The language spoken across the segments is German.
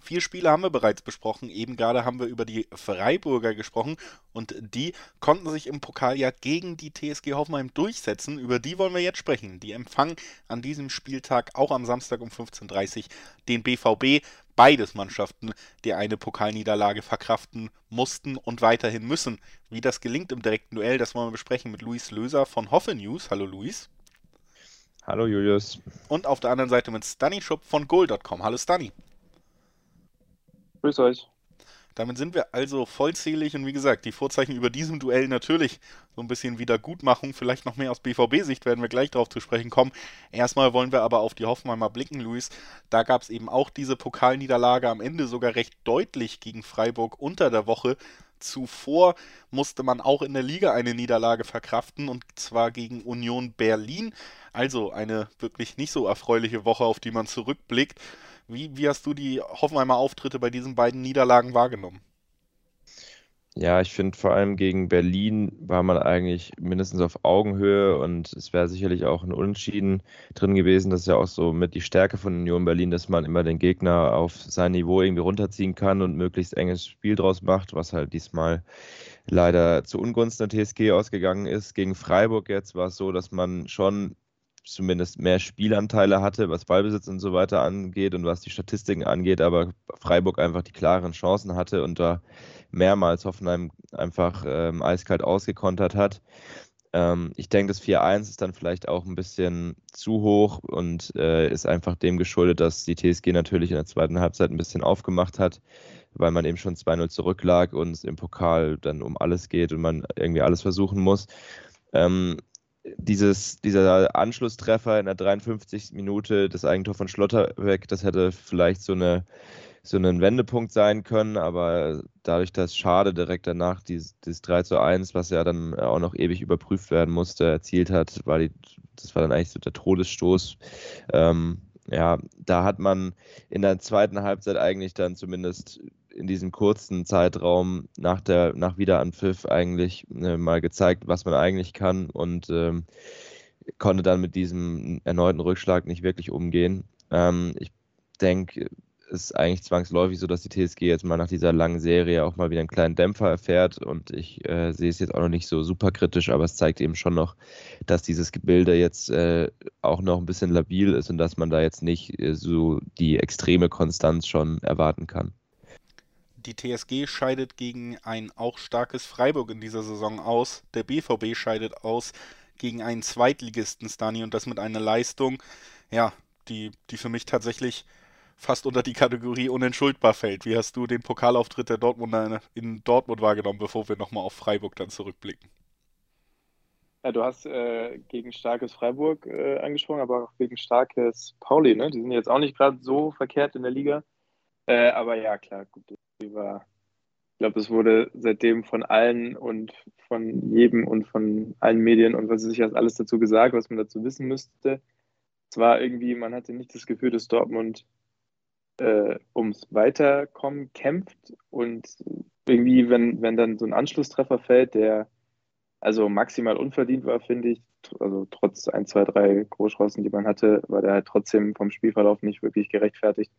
Vier Spiele haben wir bereits besprochen. Eben gerade haben wir über die Freiburger gesprochen und die konnten sich im Pokal ja gegen die TSG Hoffenheim durchsetzen. Über die wollen wir jetzt sprechen. Die empfangen an diesem Spieltag auch am Samstag um 15.30 Uhr den BVB beides Mannschaften, die eine Pokalniederlage verkraften mussten und weiterhin müssen. Wie das gelingt im direkten Duell, das wollen wir besprechen mit Luis Löser von Hoffe News. Hallo Luis. Hallo Julius. Und auf der anderen Seite mit Stunny Schupp von Goal.com. Hallo Stunny. Grüß euch. Damit sind wir also vollzählig und wie gesagt, die Vorzeichen über diesem Duell natürlich so ein bisschen Wiedergutmachung, vielleicht noch mehr aus BVB-Sicht, werden wir gleich darauf zu sprechen kommen. Erstmal wollen wir aber auf die Hoffenheimer blicken, Luis. Da gab es eben auch diese Pokalniederlage am Ende sogar recht deutlich gegen Freiburg unter der Woche. Zuvor musste man auch in der Liga eine Niederlage verkraften und zwar gegen Union Berlin. Also eine wirklich nicht so erfreuliche Woche, auf die man zurückblickt. Wie, wie hast du die Hoffenheimer Auftritte bei diesen beiden Niederlagen wahrgenommen? Ja, ich finde vor allem gegen Berlin war man eigentlich mindestens auf Augenhöhe und es wäre sicherlich auch ein Unentschieden drin gewesen. Das ist ja auch so mit die Stärke von Union Berlin, dass man immer den Gegner auf sein Niveau irgendwie runterziehen kann und möglichst enges Spiel draus macht, was halt diesmal leider zu Ungunsten der TSG ausgegangen ist. Gegen Freiburg jetzt war es so, dass man schon zumindest mehr Spielanteile hatte, was Ballbesitz und so weiter angeht und was die Statistiken angeht, aber Freiburg einfach die klaren Chancen hatte und da mehrmals Hoffenheim einfach ähm, eiskalt ausgekontert hat. Ähm, ich denke, das 4-1 ist dann vielleicht auch ein bisschen zu hoch und äh, ist einfach dem geschuldet, dass die TSG natürlich in der zweiten Halbzeit ein bisschen aufgemacht hat, weil man eben schon 2-0 zurücklag und es im Pokal dann um alles geht und man irgendwie alles versuchen muss. Ähm, dieses, dieser Anschlusstreffer in der 53. Minute, das Eigentor von Schlotterbeck, das hätte vielleicht so, eine, so ein Wendepunkt sein können, aber dadurch, dass Schade direkt danach dieses 3 zu 1, was ja dann auch noch ewig überprüft werden musste, erzielt hat, war die, das war dann eigentlich so der Todesstoß. Ähm, ja, da hat man in der zweiten Halbzeit eigentlich dann zumindest in diesem kurzen Zeitraum nach der nach Wiederanpfiff eigentlich äh, mal gezeigt, was man eigentlich kann und ähm, konnte dann mit diesem erneuten Rückschlag nicht wirklich umgehen. Ähm, ich denke, ist eigentlich zwangsläufig so, dass die TSG jetzt mal nach dieser langen Serie auch mal wieder einen kleinen Dämpfer erfährt und ich äh, sehe es jetzt auch noch nicht so super kritisch, aber es zeigt eben schon noch, dass dieses Gebilde jetzt äh, auch noch ein bisschen labil ist und dass man da jetzt nicht äh, so die extreme Konstanz schon erwarten kann. Die TSG scheidet gegen ein auch starkes Freiburg in dieser Saison aus. Der BVB scheidet aus gegen einen Zweitligisten, Stani, und das mit einer Leistung, ja, die, die für mich tatsächlich fast unter die Kategorie unentschuldbar fällt. Wie hast du den Pokalauftritt der Dortmunder in Dortmund wahrgenommen, bevor wir nochmal auf Freiburg dann zurückblicken? Ja, du hast äh, gegen starkes Freiburg äh, angesprochen, aber auch gegen starkes Pauli. Ne? Die sind jetzt auch nicht gerade so verkehrt in der Liga. Äh, aber ja, klar, gut, war, ich glaube, es wurde seitdem von allen und von jedem und von allen Medien und was weiß ich alles dazu gesagt, was man dazu wissen müsste. Es war irgendwie, man hatte nicht das Gefühl, dass Dortmund äh, ums Weiterkommen kämpft und irgendwie, wenn, wenn dann so ein Anschlusstreffer fällt, der also maximal unverdient war, finde ich, also trotz ein, zwei, drei Großchancen, die man hatte, war der halt trotzdem vom Spielverlauf nicht wirklich gerechtfertigt.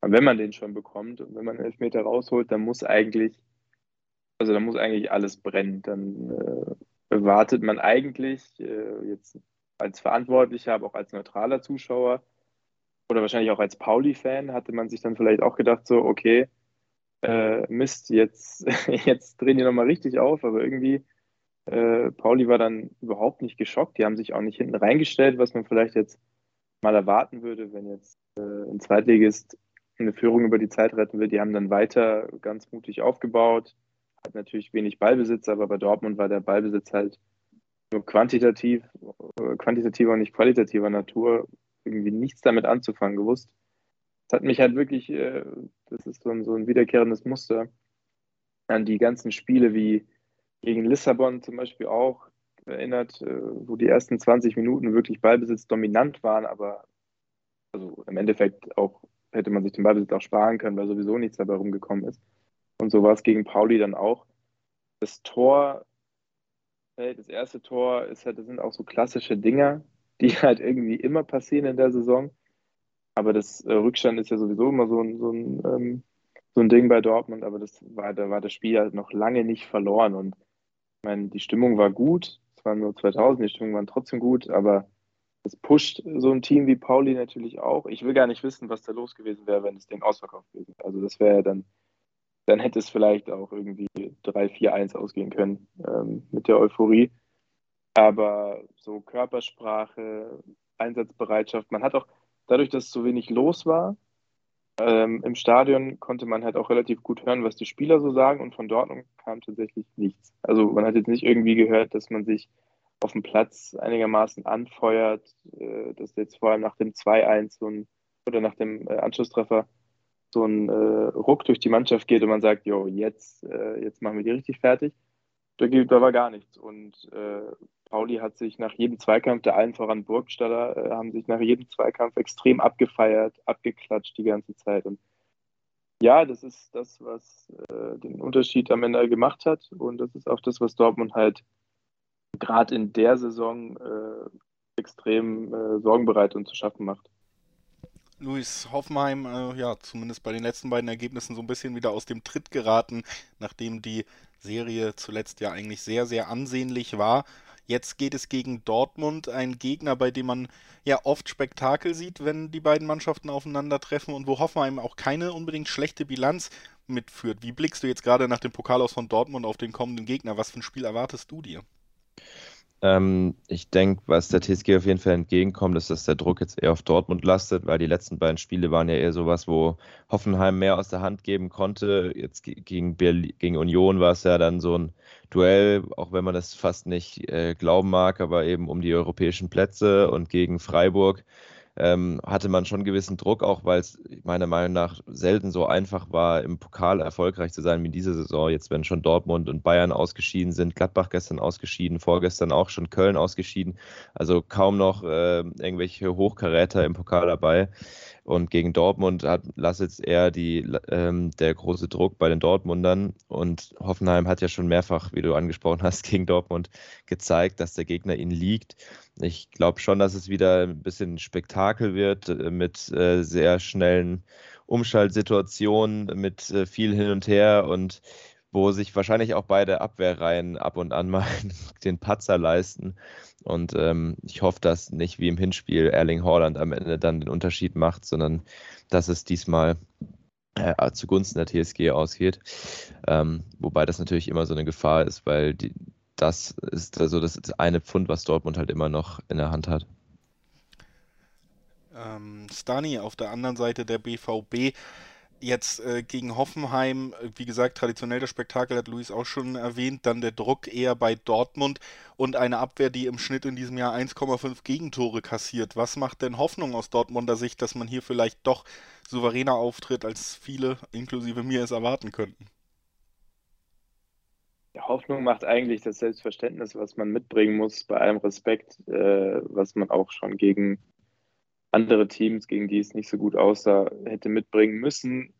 Und wenn man den schon bekommt und wenn man einen Elfmeter rausholt, dann muss eigentlich, also dann muss eigentlich alles brennen. Dann äh, erwartet man eigentlich äh, jetzt als Verantwortlicher, aber auch als neutraler Zuschauer oder wahrscheinlich auch als Pauli-Fan, hatte man sich dann vielleicht auch gedacht, so, okay, äh, Mist, jetzt, jetzt drehen die nochmal richtig auf, aber irgendwie, äh, Pauli war dann überhaupt nicht geschockt. Die haben sich auch nicht hinten reingestellt, was man vielleicht jetzt mal erwarten würde, wenn jetzt äh, ein Zweitligist eine Führung über die Zeit retten will. Die haben dann weiter ganz mutig aufgebaut, hat natürlich wenig Ballbesitz, aber bei Dortmund war der Ballbesitz halt nur quantitativ, äh, quantitativer und nicht qualitativer Natur, irgendwie nichts damit anzufangen gewusst. Das hat mich halt wirklich, äh, das ist so ein, so ein wiederkehrendes Muster, an die ganzen Spiele wie gegen Lissabon zum Beispiel auch erinnert, äh, wo die ersten 20 Minuten wirklich Ballbesitz dominant waren, aber also im Endeffekt auch hätte man sich den Ballbesitz auch sparen können, weil sowieso nichts dabei rumgekommen ist. Und so war es gegen Pauli dann auch. Das Tor, das erste Tor ist halt, das sind auch so klassische Dinger, die halt irgendwie immer passieren in der Saison. Aber das äh, Rückstand ist ja sowieso immer so ein, so ein, ähm, so ein Ding bei Dortmund, aber das war, da war das Spiel halt noch lange nicht verloren. Und ich meine, die Stimmung war gut, es waren nur 2000, die Stimmung war trotzdem gut, aber das pusht so ein Team wie Pauli natürlich auch. Ich will gar nicht wissen, was da los gewesen wäre, wenn das Ding ausverkauft wäre. Also das wäre dann, dann hätte es vielleicht auch irgendwie 3-4-1 ausgehen können ähm, mit der Euphorie. Aber so Körpersprache, Einsatzbereitschaft, man hat auch, dadurch, dass so wenig los war, ähm, im Stadion konnte man halt auch relativ gut hören, was die Spieler so sagen und von Dortmund kam tatsächlich nichts. Also man hat jetzt nicht irgendwie gehört, dass man sich auf dem Platz einigermaßen anfeuert, äh, dass jetzt vor allem nach dem 2-1 so ein, oder nach dem äh, Anschlusstreffer so ein äh, Ruck durch die Mannschaft geht und man sagt, jo, jetzt, äh, jetzt machen wir die richtig fertig. Da, da war gar nichts. Und äh, Pauli hat sich nach jedem Zweikampf, der allen voran Burgstaller, äh, haben sich nach jedem Zweikampf extrem abgefeiert, abgeklatscht die ganze Zeit. Und ja, das ist das, was äh, den Unterschied am Ende gemacht hat. Und das ist auch das, was Dortmund halt gerade in der Saison äh, extrem äh, sorgenbereit und zu schaffen macht. Luis Hoffenheim, äh, ja, zumindest bei den letzten beiden Ergebnissen so ein bisschen wieder aus dem Tritt geraten, nachdem die Serie zuletzt ja eigentlich sehr, sehr ansehnlich war. Jetzt geht es gegen Dortmund, ein Gegner, bei dem man ja oft Spektakel sieht, wenn die beiden Mannschaften aufeinandertreffen und wo Hoffenheim auch keine unbedingt schlechte Bilanz mitführt. Wie blickst du jetzt gerade nach dem Pokal aus von Dortmund auf den kommenden Gegner? Was für ein Spiel erwartest du dir? Ähm, ich denke, was der TSG auf jeden Fall entgegenkommt, ist, dass der Druck jetzt eher auf Dortmund lastet, weil die letzten beiden Spiele waren ja eher sowas, wo Hoffenheim mehr aus der Hand geben konnte. Jetzt gegen, Berlin, gegen Union war es ja dann so ein Duell, auch wenn man das fast nicht äh, glauben mag, aber eben um die europäischen Plätze und gegen Freiburg ähm, hatte man schon gewissen Druck, auch weil es meiner Meinung nach selten so einfach war, im Pokal erfolgreich zu sein wie diese Saison. Jetzt, wenn schon Dortmund und Bayern ausgeschieden sind, Gladbach gestern ausgeschieden, vorgestern auch schon Köln ausgeschieden. Also kaum noch äh, irgendwelche Hochkaräter im Pokal dabei. Und gegen Dortmund hat Lassitz eher die, ähm, der große Druck bei den Dortmundern. Und Hoffenheim hat ja schon mehrfach, wie du angesprochen hast, gegen Dortmund gezeigt, dass der Gegner ihnen liegt. Ich glaube schon, dass es wieder ein bisschen Spektakel wird äh, mit äh, sehr schnellen Umschaltsituationen, mit äh, viel hin und her und wo sich wahrscheinlich auch beide Abwehrreihen ab und an mal den Patzer leisten. Und ähm, ich hoffe, dass nicht wie im Hinspiel Erling Haaland am Ende dann den Unterschied macht, sondern dass es diesmal äh, zugunsten der TSG ausgeht. Ähm, wobei das natürlich immer so eine Gefahr ist, weil die, das ist also das eine Pfund, was Dortmund halt immer noch in der Hand hat. Ähm, Stani auf der anderen Seite der BVB Jetzt äh, gegen Hoffenheim, äh, wie gesagt, traditionell das Spektakel hat Luis auch schon erwähnt, dann der Druck eher bei Dortmund und eine Abwehr, die im Schnitt in diesem Jahr 1,5 Gegentore kassiert. Was macht denn Hoffnung aus Dortmunder Sicht, dass man hier vielleicht doch souveräner auftritt, als viele, inklusive mir, es erwarten könnten? Hoffnung macht eigentlich das Selbstverständnis, was man mitbringen muss, bei allem Respekt, äh, was man auch schon gegen andere Teams, gegen die es nicht so gut aussah, hätte mitbringen müssen,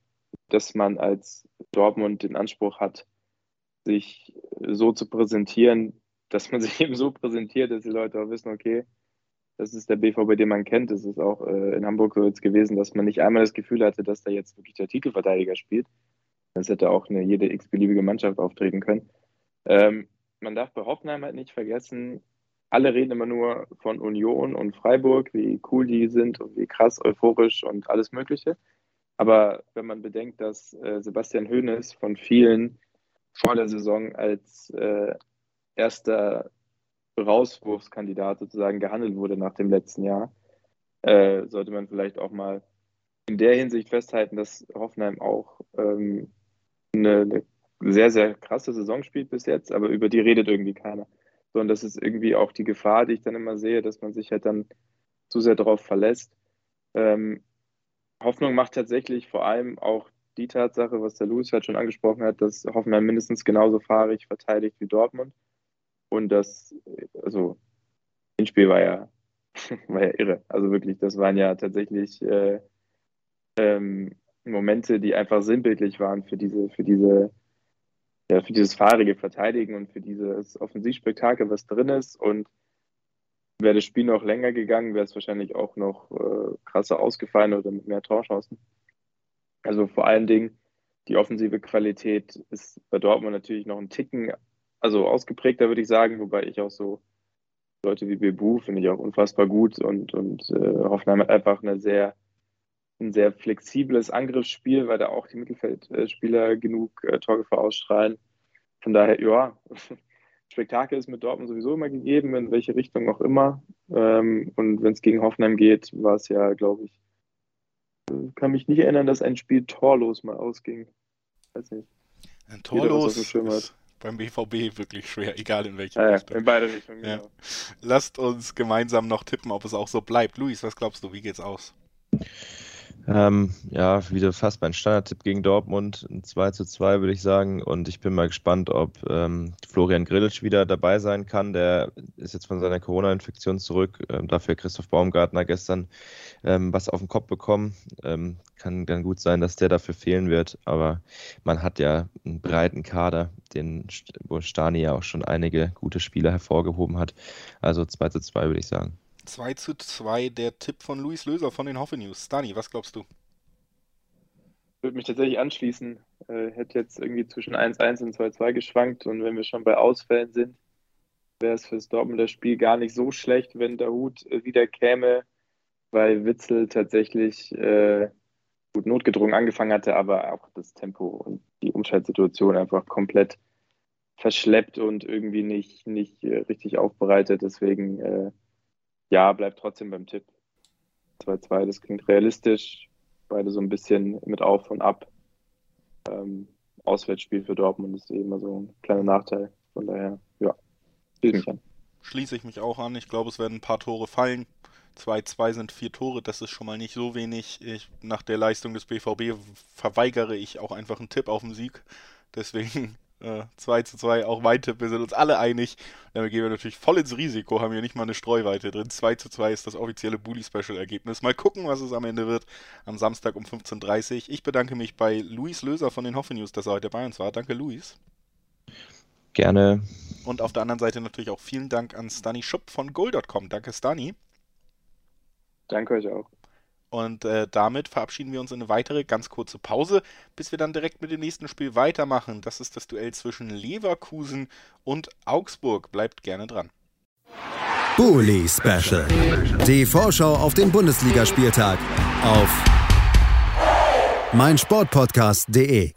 dass man als Dortmund den Anspruch hat, sich so zu präsentieren, dass man sich eben so präsentiert, dass die Leute auch wissen, okay, das ist der BVB, den man kennt. Das ist auch äh, in Hamburg so jetzt gewesen, dass man nicht einmal das Gefühl hatte, dass da jetzt wirklich der Titelverteidiger spielt. Das hätte auch eine jede x-beliebige Mannschaft auftreten können. Ähm, man darf bei Hoffenheim halt nicht vergessen, alle reden immer nur von Union und Freiburg, wie cool die sind und wie krass euphorisch und alles Mögliche. Aber wenn man bedenkt, dass äh, Sebastian Hoeneß von vielen vor der Saison als äh, erster Rauswurfskandidat sozusagen gehandelt wurde nach dem letzten Jahr, äh, sollte man vielleicht auch mal in der Hinsicht festhalten, dass Hoffenheim auch ähm, eine, eine sehr, sehr krasse Saison spielt bis jetzt, aber über die redet irgendwie keiner sondern das ist irgendwie auch die Gefahr, die ich dann immer sehe, dass man sich halt dann zu sehr darauf verlässt. Ähm, Hoffnung macht tatsächlich vor allem auch die Tatsache, was der Louis halt schon angesprochen hat, dass Hoffenheim mindestens genauso fahrig verteidigt wie Dortmund. Und das, also, das Spiel war ja, war ja irre. Also wirklich, das waren ja tatsächlich äh, ähm, Momente, die einfach sinnbildlich waren für diese, für diese, ja, für dieses fahrige Verteidigen und für dieses Offensivspektakel, was drin ist. Und wäre das Spiel noch länger gegangen, wäre es wahrscheinlich auch noch äh, krasser ausgefallen oder mit mehr Torchancen. Also vor allen Dingen die offensive Qualität ist bei Dortmund natürlich noch ein Ticken, also ausgeprägter würde ich sagen, wobei ich auch so Leute wie Bebu finde ich auch unfassbar gut und, und äh, Hoffenheim hat einfach eine sehr, ein sehr flexibles Angriffsspiel, weil da auch die Mittelfeldspieler genug äh, Torgefahr ausstrahlen. Von daher, ja, Spektakel ist mit Dortmund sowieso immer gegeben, in welche Richtung auch immer. Ähm, und wenn es gegen Hoffenheim geht, war es ja, glaube ich, kann mich nicht erinnern, dass ein Spiel torlos mal ausging. Weiß nicht. Ein torlos ist beim BVB wirklich schwer, egal in welche ja, Richtung. In beide Richtungen, ja. genau. Lasst uns gemeinsam noch tippen, ob es auch so bleibt. Luis, was glaubst du, wie geht's aus? Ähm, ja, wieder fast mein Standardtipp gegen Dortmund. Ein 2 zu 2 würde ich sagen. Und ich bin mal gespannt, ob ähm, Florian Grillitsch wieder dabei sein kann. Der ist jetzt von seiner Corona-Infektion zurück. Ähm, dafür Christoph Baumgartner gestern ähm, was auf den Kopf bekommen. Ähm, kann dann gut sein, dass der dafür fehlen wird. Aber man hat ja einen breiten Kader, den, wo Stani ja auch schon einige gute Spieler hervorgehoben hat. Also 2 zu 2 würde ich sagen. 2 zu 2 der Tipp von Luis Löser von den Hoffe News. Stani, was glaubst du? Ich würde mich tatsächlich anschließen. Äh, hätte jetzt irgendwie zwischen 1-1 und 2-2 geschwankt und wenn wir schon bei Ausfällen sind, wäre es fürs Dortmunder Spiel gar nicht so schlecht, wenn der Hut äh, wieder käme, weil Witzel tatsächlich äh, gut notgedrungen angefangen hatte, aber auch das Tempo und die Umschaltsituation einfach komplett verschleppt und irgendwie nicht, nicht äh, richtig aufbereitet. Deswegen äh, ja, bleibt trotzdem beim Tipp. 2-2, das klingt realistisch. Beide so ein bisschen mit Auf und Ab. Ähm, Auswärtsspiel für Dortmund ist immer so ein kleiner Nachteil. Von daher, ja, schließe mich an. Schließe ich mich auch an. Ich glaube, es werden ein paar Tore fallen. 2-2 sind vier Tore, das ist schon mal nicht so wenig. Ich, nach der Leistung des BVB verweigere ich auch einfach einen Tipp auf den Sieg. Deswegen äh, 2 zu 2, auch mein Tipp, wir sind uns alle einig. Damit gehen wir natürlich voll ins Risiko, haben hier nicht mal eine Streuweite drin. 2 zu 2 ist das offizielle Bully-Special-Ergebnis. Mal gucken, was es am Ende wird, am Samstag um 15.30 Uhr. Ich bedanke mich bei Luis Löser von den Hoffe News, dass er heute bei uns war. Danke, Luis. Gerne. Und auf der anderen Seite natürlich auch vielen Dank an Stani Schupp von Goal.com. Danke, Stani. Danke euch auch. Und äh, damit verabschieden wir uns in eine weitere ganz kurze Pause, bis wir dann direkt mit dem nächsten Spiel weitermachen. Das ist das Duell zwischen Leverkusen und Augsburg. Bleibt gerne dran. Bully Special. Die Vorschau auf den Bundesligaspieltag auf meinsportpodcast.de.